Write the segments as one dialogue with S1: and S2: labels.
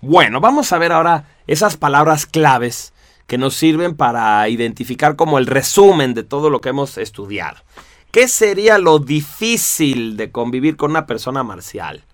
S1: Bueno, vamos a ver ahora esas palabras claves que nos sirven para identificar como el resumen de todo lo que hemos estudiado. ¿Qué sería lo difícil de convivir con una persona marcial?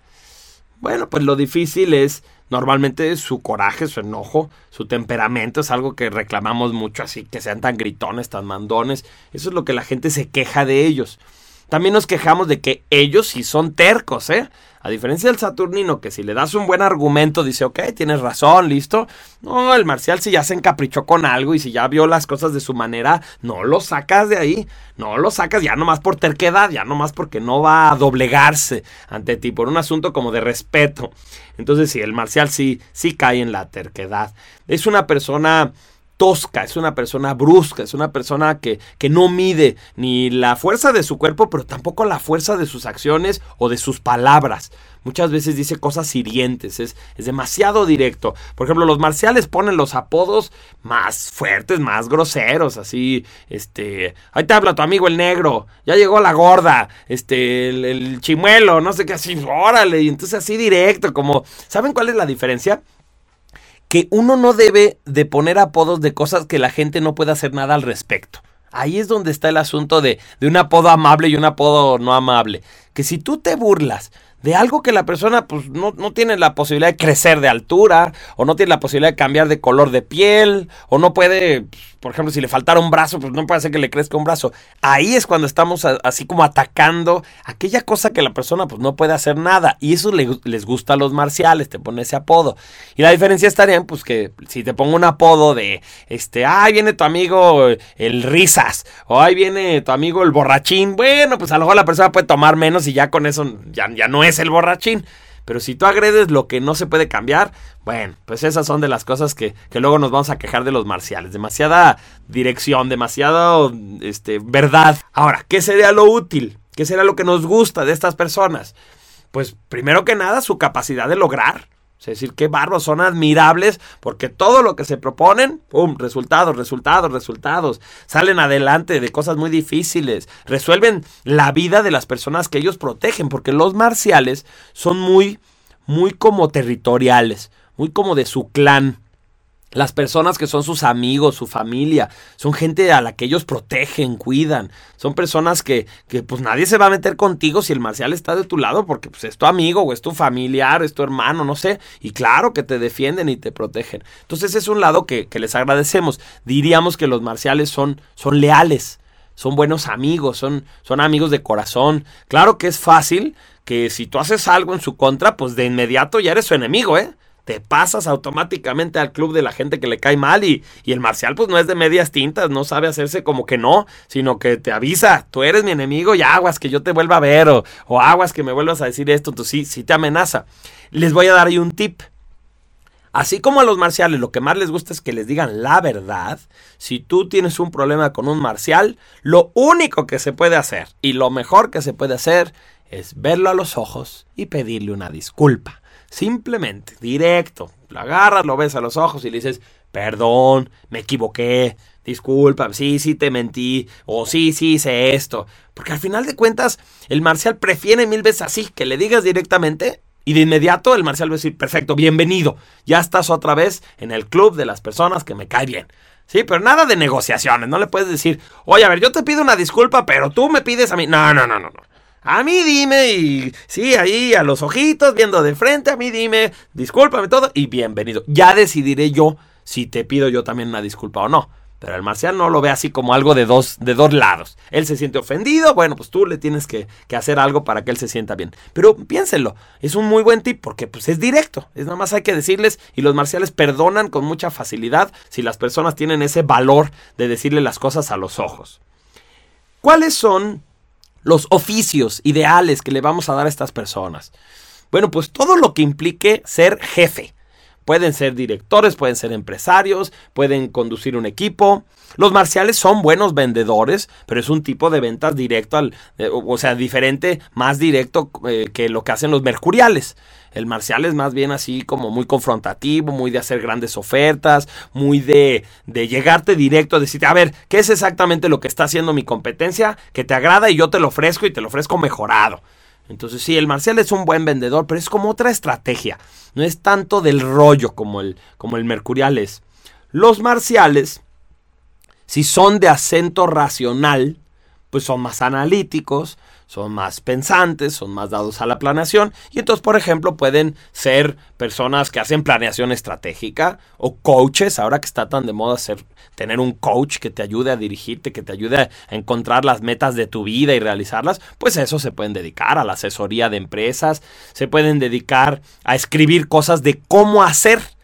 S1: Bueno, pues lo difícil es normalmente su coraje, su enojo, su temperamento, es algo que reclamamos mucho así, que sean tan gritones, tan mandones. Eso es lo que la gente se queja de ellos. También nos quejamos de que ellos sí son tercos, ¿eh? A diferencia del Saturnino, que si le das un buen argumento, dice, ok, tienes razón, listo. No, el Marcial si ya se encaprichó con algo y si ya vio las cosas de su manera, no lo sacas de ahí. No lo sacas ya nomás por terquedad, ya nomás porque no va a doblegarse ante ti, por un asunto como de respeto. Entonces, sí, el Marcial sí, sí cae en la terquedad. Es una persona tosca, es una persona brusca, es una persona que, que, no mide ni la fuerza de su cuerpo, pero tampoco la fuerza de sus acciones o de sus palabras. Muchas veces dice cosas hirientes, es, es demasiado directo. Por ejemplo, los marciales ponen los apodos más fuertes, más groseros, así, este, ahí te habla tu amigo el negro, ya llegó la gorda, este, el, el chimuelo, no sé qué, así, órale, y entonces así directo, como, ¿saben cuál es la diferencia? Que uno no debe de poner apodos de cosas que la gente no puede hacer nada al respecto. Ahí es donde está el asunto de, de un apodo amable y un apodo no amable. Que si tú te burlas de algo que la persona pues no, no, tiene la posibilidad de crecer de altura, o no tiene la posibilidad de cambiar de color de piel, o no puede, pues, por ejemplo, si le faltara un brazo, pues no puede hacer que le crezca un brazo. Ahí es cuando estamos así como atacando aquella cosa que la persona pues no puede hacer nada. Y eso le, les gusta a los marciales, te pone ese apodo. Y la diferencia estaría en pues que si te pongo un apodo de, este, ahí viene tu amigo el risas, o ahí viene tu amigo el borrachín, bueno, pues a lo mejor la persona puede tomar menos y ya con eso ya, ya no es el borrachín. Pero si tú agredes lo que no se puede cambiar, bueno, pues esas son de las cosas que, que luego nos vamos a quejar de los marciales. Demasiada dirección, demasiada este, verdad. Ahora, ¿qué sería lo útil? ¿Qué sería lo que nos gusta de estas personas? Pues primero que nada, su capacidad de lograr. Es decir, qué barbos, son admirables porque todo lo que se proponen, ¡pum! Resultados, resultados, resultados. Salen adelante de cosas muy difíciles. Resuelven la vida de las personas que ellos protegen porque los marciales son muy, muy como territoriales, muy como de su clan. Las personas que son sus amigos, su familia, son gente a la que ellos protegen, cuidan. Son personas que, que, pues nadie se va a meter contigo si el marcial está de tu lado porque pues, es tu amigo o es tu familiar, es tu hermano, no sé. Y claro que te defienden y te protegen. Entonces es un lado que, que les agradecemos. Diríamos que los marciales son, son leales, son buenos amigos, son, son amigos de corazón. Claro que es fácil que si tú haces algo en su contra, pues de inmediato ya eres su enemigo, ¿eh? Te pasas automáticamente al club de la gente que le cae mal y, y, el marcial pues no es de medias tintas, no sabe hacerse como que no, sino que te avisa, tú eres mi enemigo y aguas que yo te vuelva a ver o, o aguas que me vuelvas a decir esto, entonces sí, sí te amenaza. Les voy a dar ahí un tip. Así como a los marciales lo que más les gusta es que les digan la verdad, si tú tienes un problema con un marcial, lo único que se puede hacer y lo mejor que se puede hacer es verlo a los ojos y pedirle una disculpa. Simplemente, directo. Lo agarras, lo ves a los ojos y le dices, perdón, me equivoqué, disculpa, sí, sí te mentí, o sí, sí hice esto. Porque al final de cuentas, el marcial prefiere mil veces así, que le digas directamente y de inmediato el marcial va a decir, perfecto, bienvenido, ya estás otra vez en el club de las personas que me cae bien. Sí, pero nada de negociaciones, no le puedes decir, oye, a ver, yo te pido una disculpa, pero tú me pides a mí. No, no, no, no, no. A mí dime y sí, ahí a los ojitos, viendo de frente, a mí dime, discúlpame todo y bienvenido. Ya decidiré yo si te pido yo también una disculpa o no. Pero el marcial no lo ve así como algo de dos, de dos lados. Él se siente ofendido, bueno, pues tú le tienes que, que, hacer algo para que él se sienta bien. Pero piénsenlo, es un muy buen tip porque pues es directo. Es nada más hay que decirles y los marciales perdonan con mucha facilidad si las personas tienen ese valor de decirle las cosas a los ojos. ¿Cuáles son los oficios ideales que le vamos a dar a estas personas? Bueno, pues todo lo que implique ser jefe. Pueden ser directores, pueden ser empresarios, pueden conducir un equipo. Los marciales son buenos vendedores, pero es un tipo de ventas directo al, eh, o sea, diferente, más directo eh, que lo que hacen los mercuriales. El marcial es más bien así como muy confrontativo, muy de hacer grandes ofertas, muy de, de llegarte directo decirte, a ver, ¿qué es exactamente lo que está haciendo mi competencia que te agrada y yo te lo ofrezco y te lo ofrezco mejorado? Entonces sí, el marcial es un buen vendedor, pero es como otra estrategia. No es tanto del rollo como el, como el mercurial es. Los marciales, si son de acento racional, pues son más analíticos, son más pensantes, son más dados a la planeación y entonces, por ejemplo, pueden ser personas que hacen planeación estratégica o coaches, ahora que está tan de moda ser, tener un coach que te ayude a dirigirte, que te ayude a encontrar las metas de tu vida y realizarlas, pues eso se pueden dedicar, a la asesoría de empresas, se pueden dedicar a escribir cosas de cómo hacer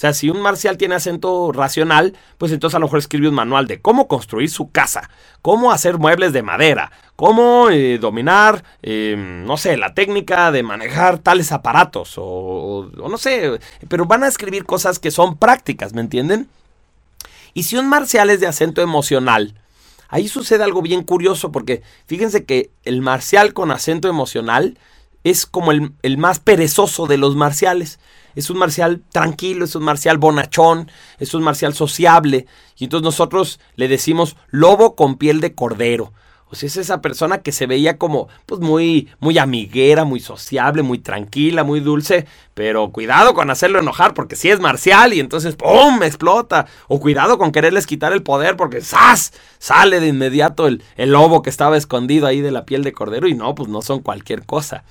S1: sea, si un marcial tiene acento racional, pues entonces a lo mejor escribe un manual de cómo construir su casa, cómo hacer muebles de madera, cómo eh, dominar, em, no sé, la técnica de manejar tales aparatos, o, o no sé, pero van a escribir cosas que son prácticas, ¿me entienden? Y si un marcial es de acento emocional, ahí sucede algo bien curioso, porque fíjense que el marcial con acento emocional es como el, el más perezoso de los marciales es un marcial tranquilo, es un marcial bonachón, es un marcial sociable. Y entonces nosotros le decimos lobo con piel de cordero. O sea, es esa persona que se veía como, pues muy, muy amiguera, muy sociable, muy tranquila, muy dulce. Pero cuidado con hacerlo enojar, porque si es marcial y entonces ¡pum! explota. O cuidado con quererles quitar el poder, porque ¡zas! sale de inmediato el, el lobo que estaba escondido ahí de la piel de cordero. Y no, pues no son cualquier cosa.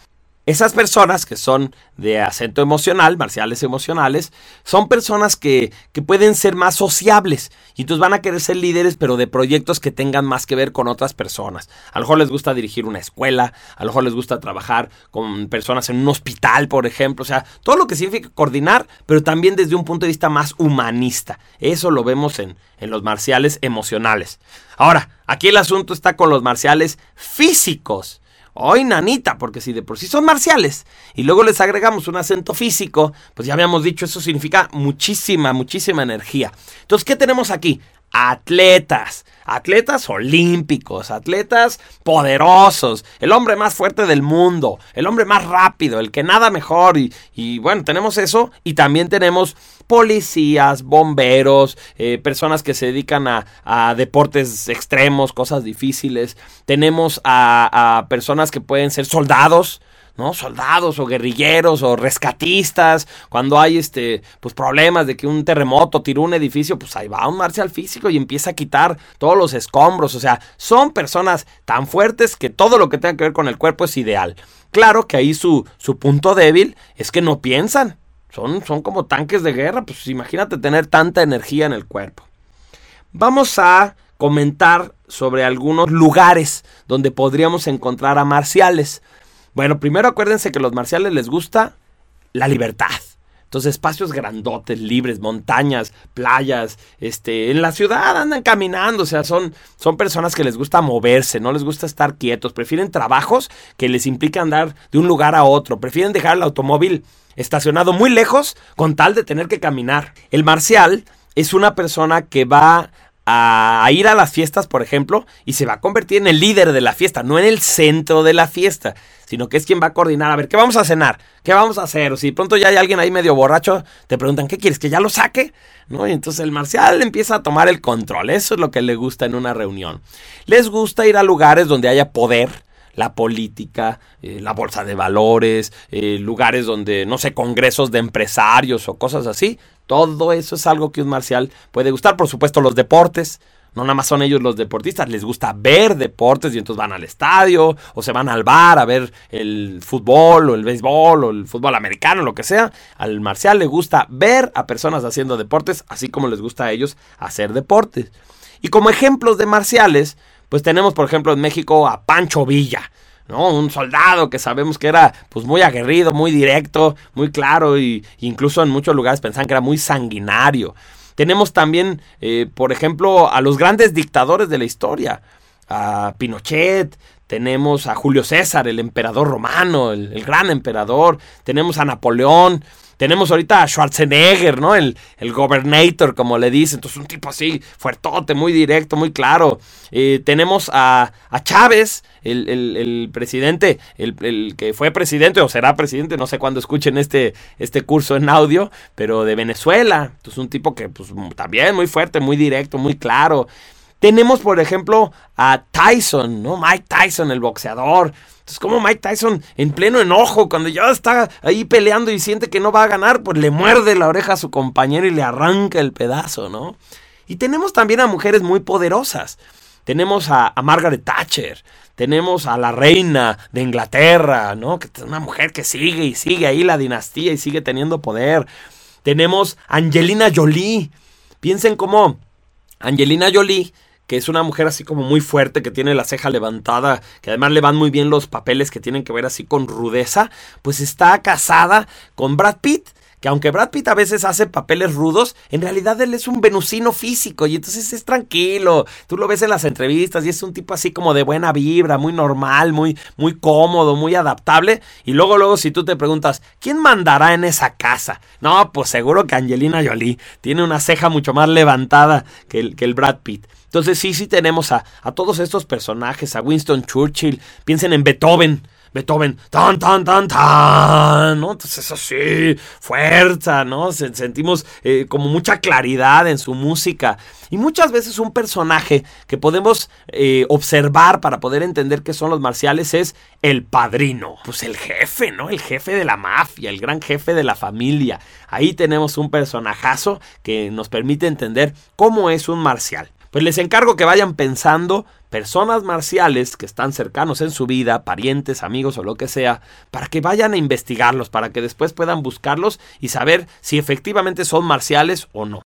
S1: Esas personas que son de acento emocional, marciales emocionales, son personas que, que, pueden ser más sociables y entonces van a querer ser líderes, pero de proyectos que tengan más que ver con otras personas. A lo mejor les gusta dirigir una escuela, a lo mejor les gusta trabajar con personas en un hospital, por ejemplo, o sea, todo lo que significa coordinar, pero también desde un punto de vista más humanista. Eso lo vemos en, en los marciales emocionales. Ahora, aquí el asunto está con los marciales físicos. Hoy nanita, porque si de por sí son marciales y luego les agregamos un acento físico, pues ya habíamos dicho, eso significa muchísima, muchísima energía. Entonces, ¿qué tenemos aquí? Atletas, atletas olímpicos, atletas poderosos, el hombre más fuerte del mundo, el hombre más rápido, el que nada mejor. Y, bueno, tenemos eso y también tenemos policías, bomberos, eh, personas que se dedican a, deportes extremos, cosas difíciles. Tenemos a personas que pueden ser soldados, ¿no? Soldados o guerrilleros o rescatistas, cuando hay este, pues problemas de que un terremoto tiró un edificio, pues ahí va un marcial físico y empieza a quitar todos los escombros, o sea, son personas tan fuertes que todo lo que tenga que ver con el cuerpo es ideal. Claro que ahí su, su punto débil es que no piensan, son, son como tanques de guerra, pues imagínate tener tanta energía en el cuerpo. Vamos a comentar sobre algunos lugares donde podríamos encontrar a marciales. Bueno, primero acuérdense que a los marciales les gusta la libertad. Entonces, espacios grandotes, libres, montañas, playas, este, en la ciudad andan caminando, o sea, son, son personas que les gusta moverse, no les gusta estar quietos, prefieren trabajos que les implican andar de un lugar a otro, prefieren dejar el automóvil estacionado muy lejos con tal de tener que caminar. El marcial es una persona que va a ir a las fiestas, por ejemplo, y se va a convertir en el líder de la fiesta, no en el centro de la fiesta, sino que es quien va a coordinar, a ver, ¿qué vamos a cenar? ¿Qué vamos a hacer? Si pronto ya hay alguien ahí medio borracho, te preguntan, ¿qué quieres? ¿Que ya lo saque? ¿No? Y entonces el marcial empieza a tomar el control, eso es lo que le gusta en una reunión. Les gusta ir a lugares donde haya poder, la política, eh, la bolsa de valores, eh, lugares donde, no sé, congresos de empresarios o cosas así. Todo eso es algo que un marcial puede gustar. Por supuesto, los deportes. No nada más son ellos los deportistas, les gusta ver deportes y entonces van al estadio o se van al bar a ver el fútbol o el béisbol o el fútbol americano, lo que sea. Al marcial le gusta ver a personas haciendo deportes, así como les gusta a ellos hacer deportes. Y como ejemplos de marciales, pues tenemos, por ejemplo, en México a Pancho Villa. ¿no? Un soldado que sabemos que era pues muy aguerrido, muy directo, muy claro y incluso en muchos lugares pensaban que era muy sanguinario. Tenemos también, eh, por ejemplo, a los grandes dictadores de la historia, a Pinochet, tenemos a Julio César, el emperador romano, el gran emperador, tenemos a Napoleón, tenemos ahorita a Schwarzenegger, ¿no? El, el gobernator, como le dicen. Entonces, un tipo así, fuertote, muy directo, muy claro. Eh, tenemos a, a Chávez, el, el, presidente, el, que fue presidente o será presidente, no sé cuándo escuchen este, este curso en audio, pero de Venezuela. Entonces, un tipo que, pues, también muy fuerte, muy directo, muy claro. Tenemos, por ejemplo, a Tyson, ¿no? Mike Tyson, el boxeador. Entonces, como Mike Tyson, en pleno enojo, cuando ya está ahí peleando y siente que no va a ganar, pues le muerde la oreja a su compañero y le arranca el pedazo, ¿no? Y tenemos también a mujeres muy poderosas. Tenemos a, Margaret Thatcher, tenemos a la reina de Inglaterra, ¿no? Que es una mujer que sigue y sigue ahí la dinastía y sigue teniendo poder. Tenemos a Angelina Jolie. Piensen cómo Angelina Jolie que es una mujer así como muy fuerte, que tiene la ceja levantada, que además le van muy bien los papeles que tienen que ver así con rudeza, pues está casada con Brad Pitt que aunque Brad Pitt a veces hace papeles rudos, en realidad él es un venusino físico y entonces es tranquilo. Tú lo ves en las entrevistas y es un tipo así como de buena vibra, muy normal, muy, muy cómodo, muy adaptable. Y luego, luego, si tú te preguntas, ¿quién mandará en esa casa? No, pues seguro que Angelina Jolie tiene una ceja mucho más levantada que el, que el Brad Pitt. Entonces sí, sí tenemos a, a todos estos personajes, a Winston Churchill, piensen en Beethoven. Beethoven, tan, tan, tan, tan, ¿no? Entonces eso sí, fuerza, ¿no? sentimos eh, como mucha claridad en su música. Y muchas veces un personaje que podemos eh, observar para poder entender qué son los marciales es el padrino. Pues el jefe, ¿no? El jefe de la mafia, el gran jefe de la familia. Ahí tenemos un personajazo que nos permite entender cómo es un marcial. Pues les encargo que vayan pensando personas marciales que están cercanos en su vida, parientes, amigos o lo que sea, para que vayan a investigarlos, para que después puedan buscarlos y saber si efectivamente son marciales o no.